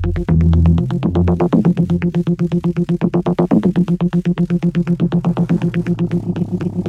Thank you.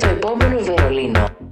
Το επόμενο Βερολίνο.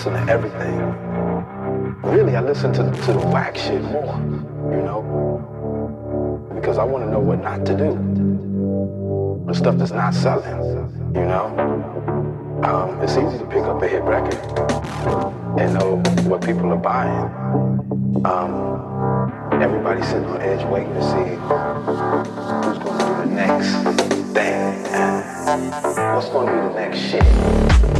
Listen to everything. Really, I listen to, to the whack shit more, you know? Because I want to know what not to do. The stuff that's not selling, you know? Um, it's easy to pick up a hit record and know what people are buying. Um, everybody's sitting on edge waiting to see who's going to do the next thing what's going to be the next shit.